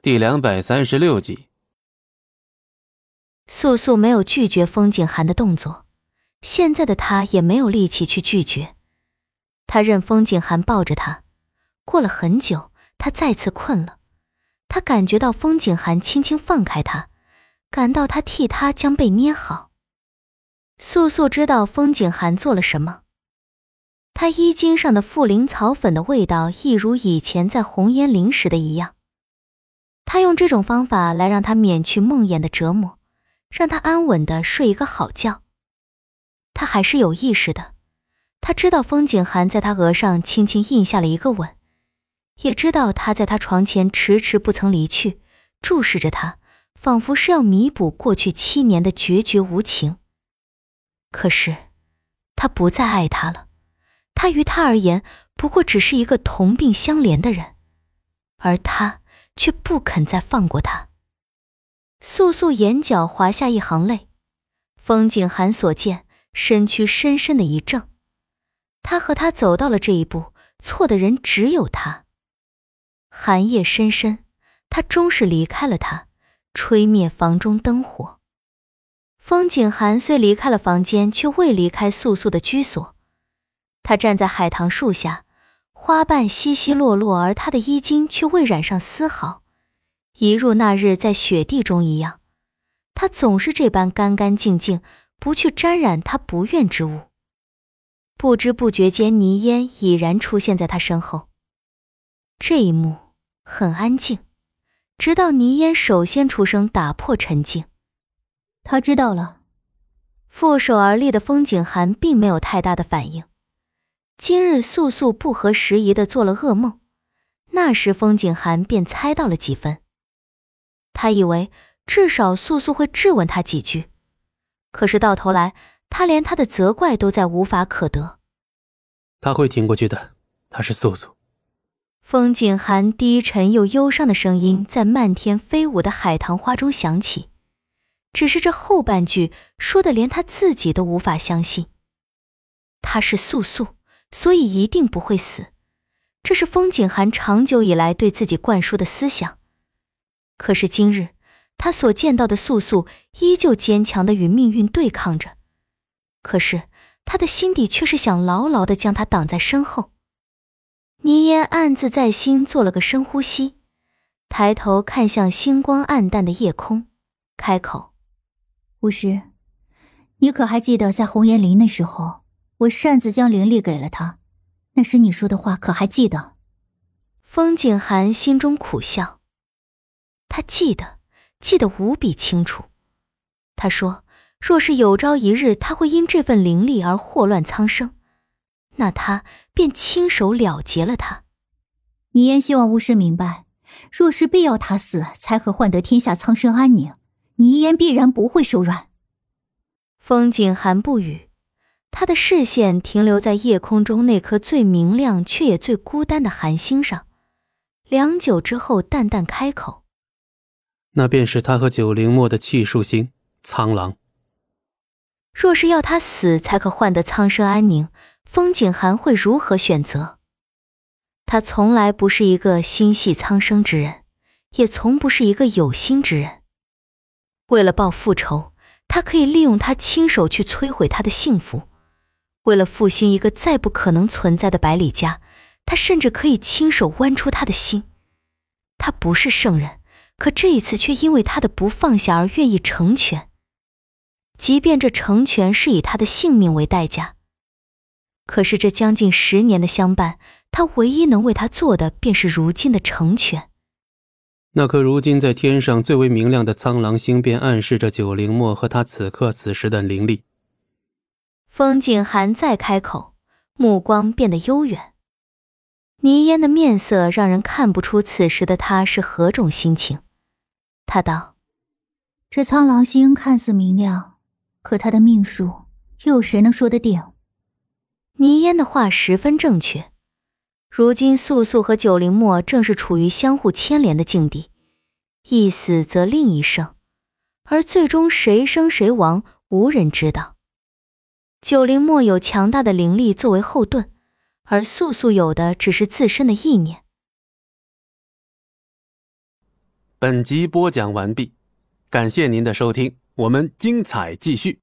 第两百三十六集。素素没有拒绝风景寒的动作，现在的她也没有力气去拒绝。她任风景寒抱着她，过了很久，她再次困了。她感觉到风景寒轻轻放开她，感到他替她将被捏好。素素知道风景寒做了什么。他衣襟上的茯苓草粉的味道，一如以前在红颜林时的一样。他用这种方法来让他免去梦魇的折磨，让他安稳的睡一个好觉。他还是有意识的，他知道风景寒在他额上轻轻印下了一个吻，也知道他在他床前迟迟不曾离去，注视着他，仿佛是要弥补过去七年的决绝无情。可是，他不再爱他了。他于他而言不过只是一个同病相怜的人，而他却不肯再放过他。素素眼角滑下一行泪，风景寒所见，身躯深深的一怔。他和他走到了这一步，错的人只有他。寒夜深深，他终是离开了他，吹灭房中灯火。风景寒虽离开了房间，却未离开素素的居所。他站在海棠树下，花瓣稀稀落落，而他的衣襟却未染上丝毫，一如那日在雪地中一样。他总是这般干干净净，不去沾染他不愿之物。不知不觉间，泥烟已然出现在他身后。这一幕很安静，直到泥烟首先出声打破沉静。他知道了。负手而立的风景寒并没有太大的反应。今日素素不合时宜的做了噩梦，那时风景寒便猜到了几分。他以为至少素素会质问他几句，可是到头来，他连他的责怪都在无法可得。他会挺过去的，他是素素。风景寒低沉又忧伤的声音在漫天飞舞的海棠花中响起，只是这后半句说的连他自己都无法相信。他是素素。所以一定不会死，这是风景寒长久以来对自己灌输的思想。可是今日他所见到的素素依旧坚强的与命运对抗着，可是他的心底却是想牢牢的将他挡在身后。倪烟暗自在心做了个深呼吸，抬头看向星光暗淡的夜空，开口：“巫师，你可还记得在红岩林的时候？”我擅自将灵力给了他，那时你说的话可还记得？风景寒心中苦笑，他记得，记得无比清楚。他说：“若是有朝一日他会因这份灵力而祸乱苍生，那他便亲手了结了他。”倪烟希望巫师明白，若是必要他死才可换得天下苍生安宁，倪烟必然不会手软。风景寒不语。他的视线停留在夜空中那颗最明亮却也最孤单的寒星上，良久之后，淡淡开口：“那便是他和九灵墨的气数星苍狼。若是要他死才可换得苍生安宁，风景寒会如何选择？他从来不是一个心系苍生之人，也从不是一个有心之人。为了报复仇，他可以利用他亲手去摧毁他的幸福。”为了复兴一个再不可能存在的百里家，他甚至可以亲手剜出他的心。他不是圣人，可这一次却因为他的不放下而愿意成全，即便这成全是以他的性命为代价。可是这将近十年的相伴，他唯一能为他做的，便是如今的成全。那颗如今在天上最为明亮的苍狼星，便暗示着九灵墨和他此刻此时的灵力。风景寒再开口，目光变得悠远。倪烟的面色让人看不出此时的他是何种心情。他道：“这苍狼星看似明亮，可他的命数，又有谁能说得定？”倪烟的话十分正确。如今素素和九灵墨正是处于相互牵连的境地，一死则另一生，而最终谁生谁亡，无人知道。九灵墨有强大的灵力作为后盾，而素素有的只是自身的意念。本集播讲完毕，感谢您的收听，我们精彩继续。